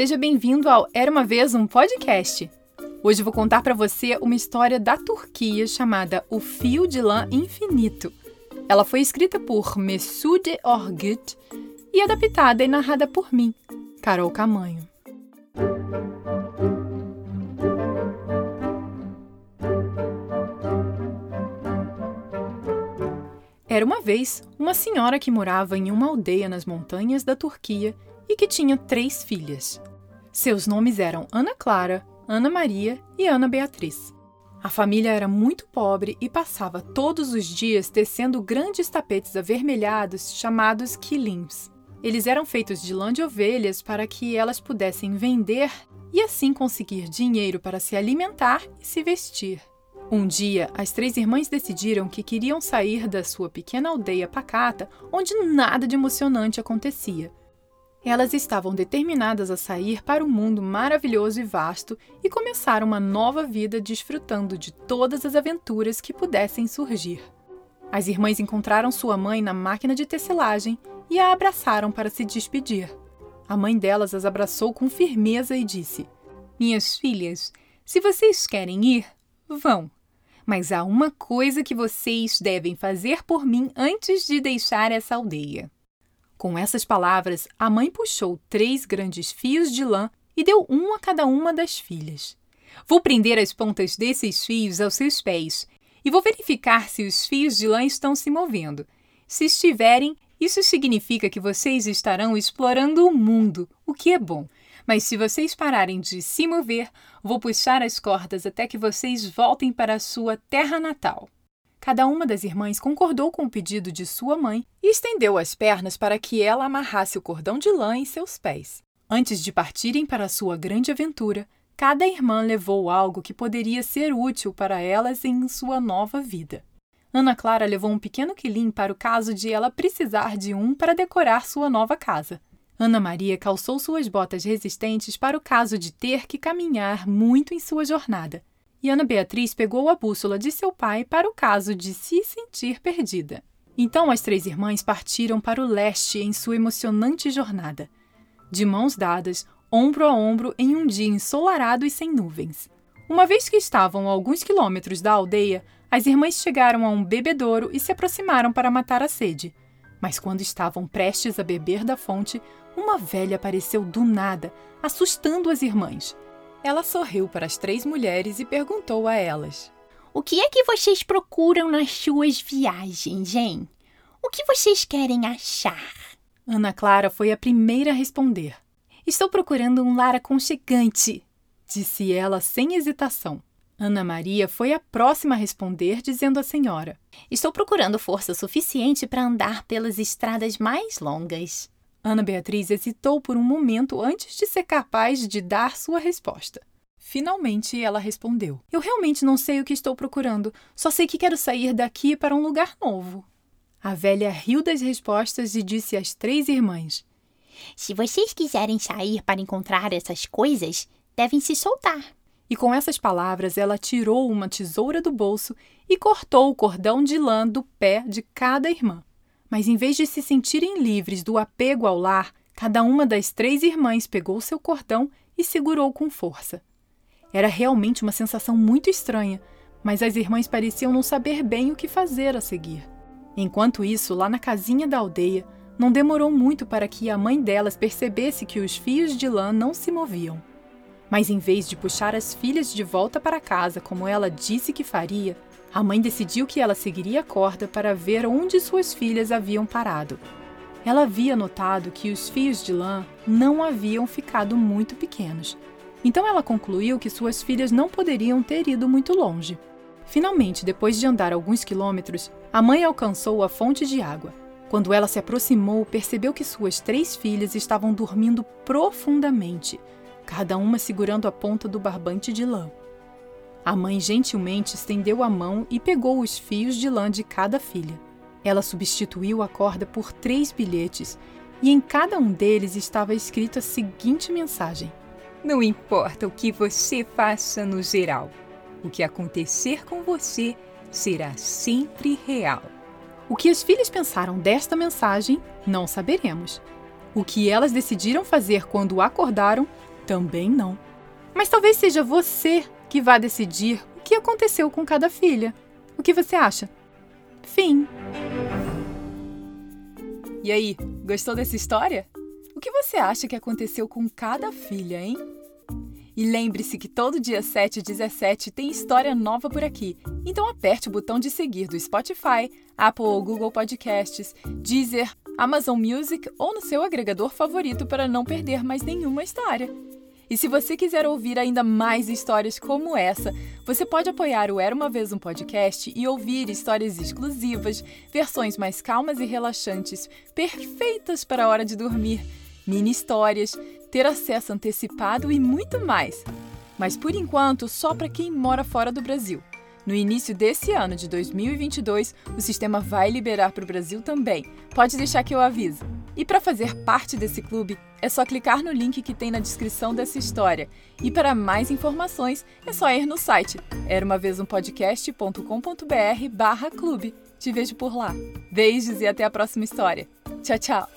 Seja bem-vindo ao Era uma vez um podcast. Hoje vou contar para você uma história da Turquia chamada O Fio de Lã Infinito. Ela foi escrita por Messude Orgut e adaptada e narrada por mim, Carol Camanho. Era uma vez uma senhora que morava em uma aldeia nas montanhas da Turquia e que tinha três filhas. Seus nomes eram Ana Clara, Ana Maria e Ana Beatriz. A família era muito pobre e passava todos os dias tecendo grandes tapetes avermelhados chamados quilims. Eles eram feitos de lã de ovelhas para que elas pudessem vender e assim conseguir dinheiro para se alimentar e se vestir. Um dia, as três irmãs decidiram que queriam sair da sua pequena aldeia pacata, onde nada de emocionante acontecia. Elas estavam determinadas a sair para um mundo maravilhoso e vasto e começar uma nova vida desfrutando de todas as aventuras que pudessem surgir. As irmãs encontraram sua mãe na máquina de tecelagem e a abraçaram para se despedir. A mãe delas as abraçou com firmeza e disse: Minhas filhas, se vocês querem ir, vão. Mas há uma coisa que vocês devem fazer por mim antes de deixar essa aldeia. Com essas palavras, a mãe puxou três grandes fios de lã e deu um a cada uma das filhas. Vou prender as pontas desses fios aos seus pés e vou verificar se os fios de lã estão se movendo. Se estiverem, isso significa que vocês estarão explorando o mundo, o que é bom. Mas se vocês pararem de se mover, vou puxar as cordas até que vocês voltem para a sua terra natal. Cada uma das irmãs concordou com o pedido de sua mãe e estendeu as pernas para que ela amarrasse o cordão de lã em seus pés. Antes de partirem para sua grande aventura, cada irmã levou algo que poderia ser útil para elas em sua nova vida. Ana Clara levou um pequeno quilim para o caso de ela precisar de um para decorar sua nova casa. Ana Maria calçou suas botas resistentes para o caso de ter que caminhar muito em sua jornada. E Ana Beatriz pegou a bússola de seu pai para o caso de se sentir perdida. Então as três irmãs partiram para o leste em sua emocionante jornada. De mãos dadas, ombro a ombro, em um dia ensolarado e sem nuvens. Uma vez que estavam a alguns quilômetros da aldeia, as irmãs chegaram a um bebedouro e se aproximaram para matar a sede. Mas quando estavam prestes a beber da fonte, uma velha apareceu do nada, assustando as irmãs. Ela sorriu para as três mulheres e perguntou a elas: O que é que vocês procuram nas suas viagens, hein? O que vocês querem achar? Ana Clara foi a primeira a responder. Estou procurando um lar aconchegante, disse ela sem hesitação. Ana Maria foi a próxima a responder, dizendo à senhora: Estou procurando força suficiente para andar pelas estradas mais longas. Ana Beatriz hesitou por um momento antes de ser capaz de dar sua resposta. Finalmente ela respondeu: Eu realmente não sei o que estou procurando, só sei que quero sair daqui para um lugar novo. A velha riu das respostas e disse às três irmãs: Se vocês quiserem sair para encontrar essas coisas, devem se soltar. E com essas palavras, ela tirou uma tesoura do bolso e cortou o cordão de lã do pé de cada irmã. Mas em vez de se sentirem livres do apego ao lar, cada uma das três irmãs pegou seu cordão e segurou com força. Era realmente uma sensação muito estranha, mas as irmãs pareciam não saber bem o que fazer a seguir. Enquanto isso, lá na casinha da aldeia, não demorou muito para que a mãe delas percebesse que os fios de lã não se moviam. Mas em vez de puxar as filhas de volta para casa como ela disse que faria, a mãe decidiu que ela seguiria a corda para ver onde suas filhas haviam parado. Ela havia notado que os fios de lã não haviam ficado muito pequenos. Então ela concluiu que suas filhas não poderiam ter ido muito longe. Finalmente, depois de andar alguns quilômetros, a mãe alcançou a fonte de água. Quando ela se aproximou, percebeu que suas três filhas estavam dormindo profundamente cada uma segurando a ponta do barbante de lã. A mãe gentilmente estendeu a mão e pegou os fios de lã de cada filha. Ela substituiu a corda por três bilhetes e em cada um deles estava escrita a seguinte mensagem: Não importa o que você faça no geral, o que acontecer com você será sempre real. O que as filhas pensaram desta mensagem, não saberemos. O que elas decidiram fazer quando acordaram, Também não. Mas talvez seja você que vá decidir o que aconteceu com cada filha. O que você acha? Fim. E aí, gostou dessa história? O que você acha que aconteceu com cada filha, hein? E lembre-se que todo dia 7 e 17 tem história nova por aqui. Então aperte o botão de seguir do Spotify, Apple ou Google Podcasts, Deezer, Amazon Music ou no seu agregador favorito para não perder mais nenhuma história. E se você quiser ouvir ainda mais histórias como essa, você pode apoiar o Era uma Vez um Podcast e ouvir histórias exclusivas, versões mais calmas e relaxantes, perfeitas para a hora de dormir, mini histórias, ter acesso antecipado e muito mais. Mas por enquanto, só para quem mora fora do Brasil. No início desse ano de 2022, o sistema vai liberar para o Brasil também. Pode deixar que eu aviso. E para fazer parte desse clube, é só clicar no link que tem na descrição dessa história. E para mais informações, é só ir no site era uma vez um podcast.com.br/clube. Te vejo por lá. Beijos e até a próxima história. Tchau, tchau.